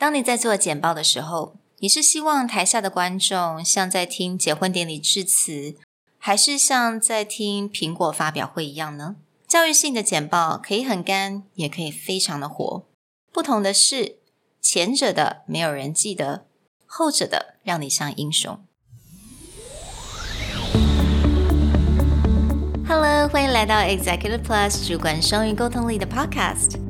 当你在做简报的时候，你是希望台下的观众像在听结婚典礼致辞，还是像在听苹果发表会一样呢？教育性的简报可以很干，也可以非常的活。不同的是，前者的没有人记得，后者的让你像英雄。Hello，欢迎来到 Executive Plus 主管双语沟通力的 Podcast。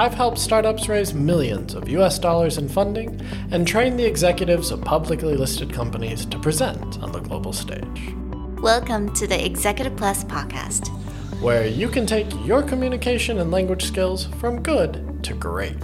I've helped startups raise millions of US dollars in funding and train the executives of publicly listed companies to present on the global stage. Welcome to the Executive Plus podcast, where you can take your communication and language skills from good to great.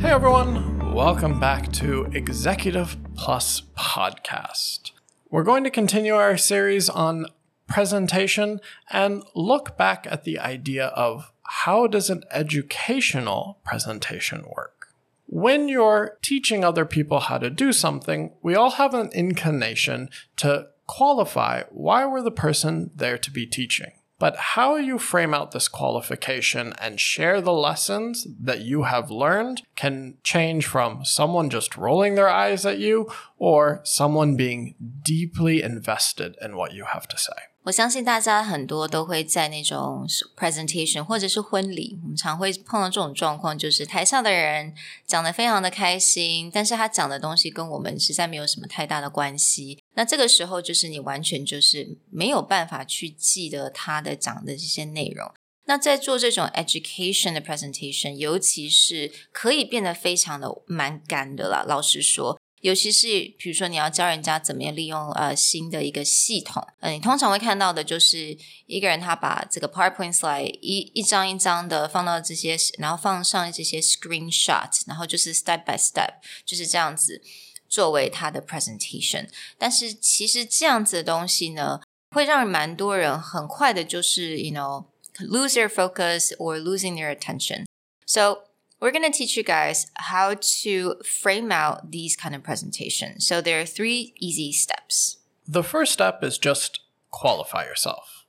Hey everyone, welcome back to Executive Plus podcast. We're going to continue our series on presentation and look back at the idea of how does an educational presentation work? When you're teaching other people how to do something, we all have an inclination to qualify why we're the person there to be teaching. But how you frame out this qualification and share the lessons that you have learned can change from someone just rolling their eyes at you or someone being deeply invested in what you have to say. 我相信大家很多都会在那种 presentation 或者是婚礼，我们常会碰到这种状况，就是台上的人讲的非常的开心，但是他讲的东西跟我们实在没有什么太大的关系。那这个时候，就是你完全就是没有办法去记得他的讲的这些内容。那在做这种 education 的 presentation，尤其是可以变得非常的蛮干的啦。老实说。尤其是比如说你要教人家怎么样利用呃新的一个系统，嗯，你通常会看到的就是一个人他把这个 PowerPoint slide 一一张一张的放到这些，然后放上这些 screenshot，然后就是 step by step 就是这样子作为他的 presentation。但是其实这样子的东西呢，会让蛮多人很快的就是 you know lose their focus or losing their attention。So we're going to teach you guys how to frame out these kind of presentations. So there are three easy steps. The first step is just qualify yourself.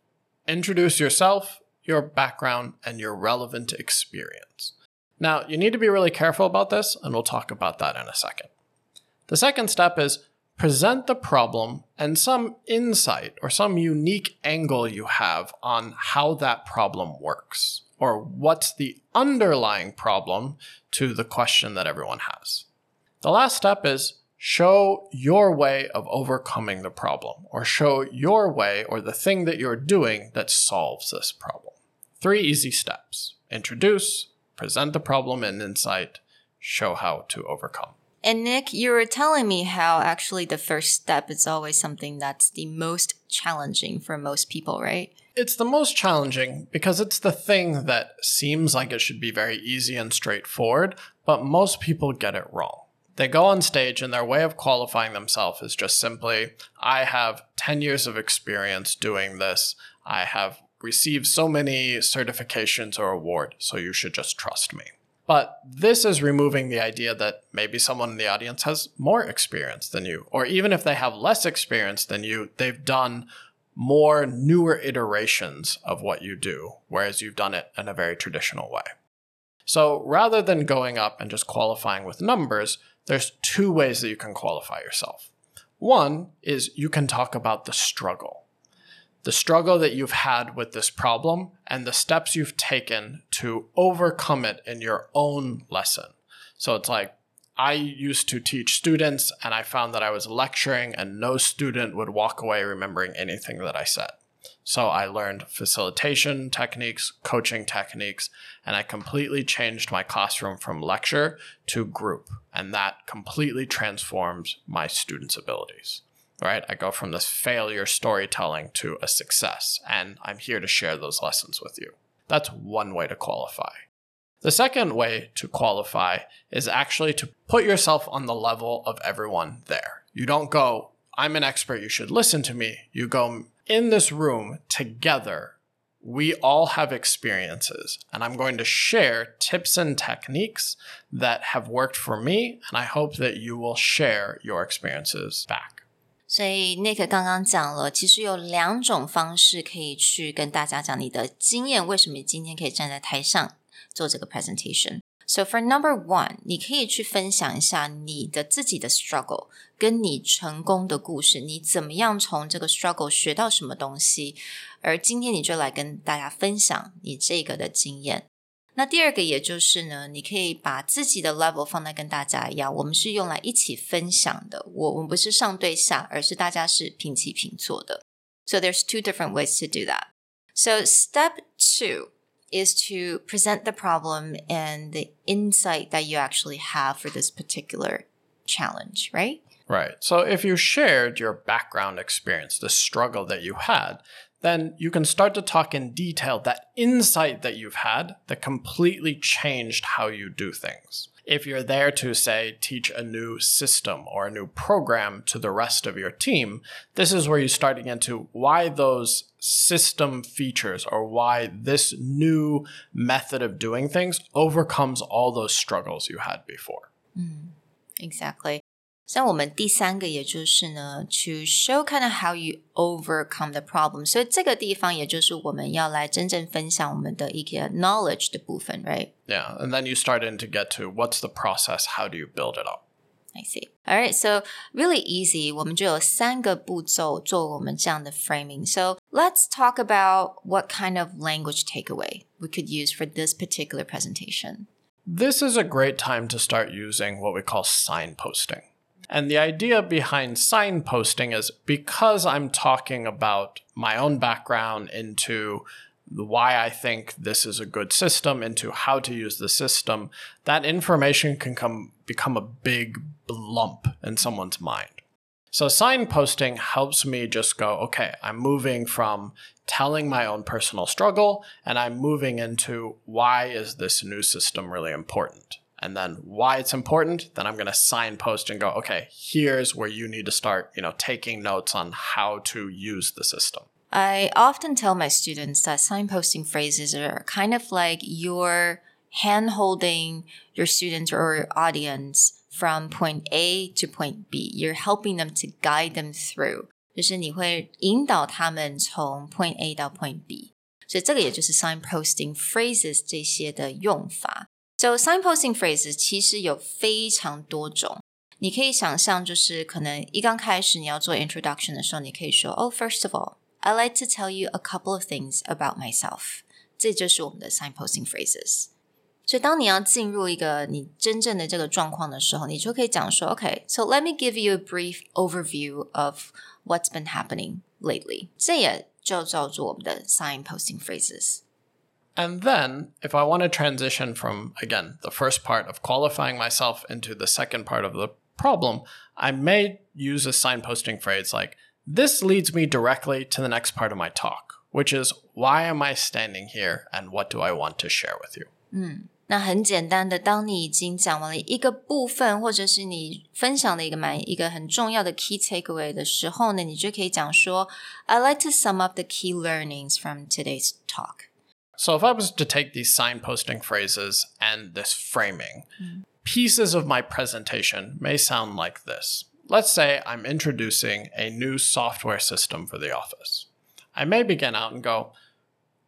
Introduce yourself, your background, and your relevant experience. Now, you need to be really careful about this, and we'll talk about that in a second. The second step is present the problem and some insight or some unique angle you have on how that problem works or what's the underlying problem to the question that everyone has. The last step is show your way of overcoming the problem, or show your way or the thing that you're doing that solves this problem. Three easy steps introduce, present the problem and insight, show how to overcome. And Nick, you were telling me how actually the first step is always something that's the most challenging for most people, right? It's the most challenging because it's the thing that seems like it should be very easy and straightforward, but most people get it wrong. They go on stage and their way of qualifying themselves is just simply, I have 10 years of experience doing this. I have received so many certifications or awards, so you should just trust me. But this is removing the idea that maybe someone in the audience has more experience than you, or even if they have less experience than you, they've done more newer iterations of what you do, whereas you've done it in a very traditional way. So rather than going up and just qualifying with numbers, there's two ways that you can qualify yourself. One is you can talk about the struggle, the struggle that you've had with this problem and the steps you've taken to overcome it in your own lesson. So it's like, I used to teach students, and I found that I was lecturing, and no student would walk away remembering anything that I said. So I learned facilitation techniques, coaching techniques, and I completely changed my classroom from lecture to group. And that completely transforms my students' abilities. Right? I go from this failure storytelling to a success, and I'm here to share those lessons with you. That's one way to qualify. The second way to qualify is actually to put yourself on the level of everyone there. You don't go, I'm an expert, you should listen to me. You go, in this room together, we all have experiences, and I'm going to share tips and techniques that have worked for me, and I hope that you will share your experiences back. 所以 Nick 刚刚讲了，其实有两种方式可以去跟大家讲你的经验，为什么你今天可以站在台上做这个 presentation。So for number one，你可以去分享一下你的自己的 struggle，跟你成功的故事，你怎么样从这个 struggle 学到什么东西，而今天你就来跟大家分享你这个的经验。那第二个，也就是呢，你可以把自己的 level 放在跟大家一样，我们是用来一起分享的。我我们不是上对下，而是大家是平起平坐的。So there's two different ways to do that. So step two is to present the problem and the insight that you actually have for this particular challenge, right? Right. So if you shared your background experience, the struggle that you had, then you can start to talk in detail that insight that you've had that completely changed how you do things. If you're there to, say, teach a new system or a new program to the rest of your team, this is where you start to get into why those system features or why this new method of doing things overcomes all those struggles you had before. Mm, exactly. 像我们第三个，也就是呢，to show kind of how you overcome the problem。所以这个地方，也就是我们要来真正分享我们的一个 knowledge 的部分，right? Yeah, and then you start in to get to what's the process? How do you build it up? I see. All right, so really easy. 我们就有三个步骤做我们这样的 framing. So let's talk about what kind of language takeaway we could use for this particular presentation. This is a great time to start using what we call signposting. And the idea behind signposting is because I'm talking about my own background into why I think this is a good system, into how to use the system, that information can come become a big lump in someone's mind. So signposting helps me just go, okay, I'm moving from telling my own personal struggle and I'm moving into why is this new system really important? and then why it's important, then I'm going to signpost and go, okay, here's where you need to start, you know, taking notes on how to use the system. I often tell my students that signposting phrases are kind of like your hand holding your students or audience from point A to point B. You're helping them to guide them through. 就是你会引导他们从 point A 到 point B，所以这个也就是 signposting phrases 这些的用法。 So signposting phrases 其实有非常多种。你可以想象，就是可能一刚开始你要做 introduction 的时候，你可以说，Oh, first of all, I like to tell you a couple of things about myself。这就是我们的 signposting phrases。所以当你要进入一个你真正的这个状况的时候，你就可以讲说，Okay, so let me give you a brief overview of what's been happening lately。这也就叫做我们的 signposting phrases。 and then, if I want to transition from, again, the first part of qualifying myself into the second part of the problem, I may use a signposting phrase like, This leads me directly to the next part of my talk, which is, Why am I standing here and what do I want to share with you? 嗯，那很简单的，当你已经讲完了一个部分，或者是你分享的一个蛮一个很重要的 key takeaway 的时候呢，你就可以讲说，I like to sum up the key learnings from today's talk. So if I was to take these signposting phrases and this framing, mm. pieces of my presentation may sound like this. Let's say I'm introducing a new software system for the office. I may begin out and go,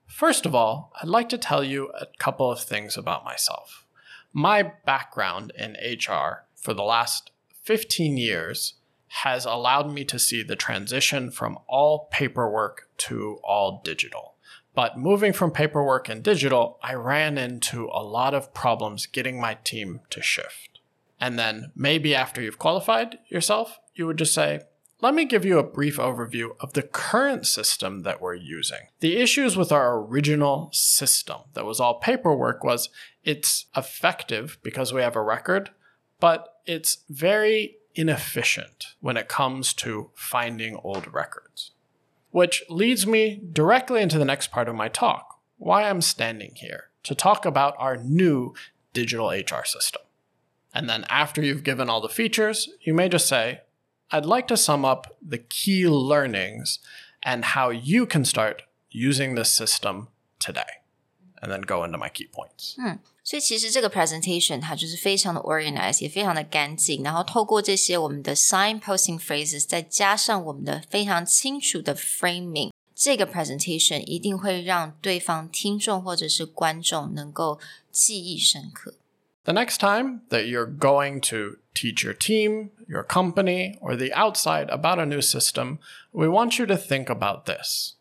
First of all, I'd like to tell you a couple of things about myself. My background in HR for the last 15 years has allowed me to see the transition from all paperwork to all digital. But moving from paperwork and digital, I ran into a lot of problems getting my team to shift. And then maybe after you've qualified yourself, you would just say, let me give you a brief overview of the current system that we're using. The issues with our original system that was all paperwork was it's effective because we have a record, but it's very inefficient when it comes to finding old records. Which leads me directly into the next part of my talk why I'm standing here. to talk about our new digital HR system. And then after you've given all the features, you may just say, I'd like to sum up the key learnings and how you can start using this system today. And then go into my key points. 嗯，所以其实这个 presentation 它就是非常的 organized，也非常的干净。然后透过这些我们的 signposting phrases，再加上我们的非常清楚的 framing，这个 presentation 一定会让对方听众或者是观众能够记忆深刻。The next time that you're going to teach your team, your company, or the outside about a new system, we want you to think about this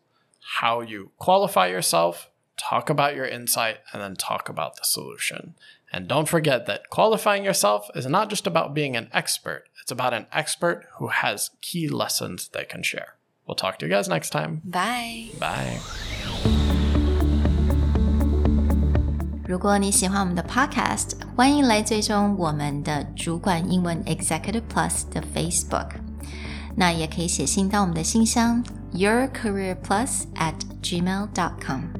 how you qualify yourself, talk about your insight, and then talk about the solution. And don't forget that qualifying yourself is not just about being an expert, it's about an expert who has key lessons they can share. We'll talk to you guys next time. Bye. Bye. 如果你喜欢我们的 Podcast，欢迎来追踪我们的主管英文 Executive Plus 的 Facebook。那也可以写信到我们的信箱 yourcareerplus at gmail.com。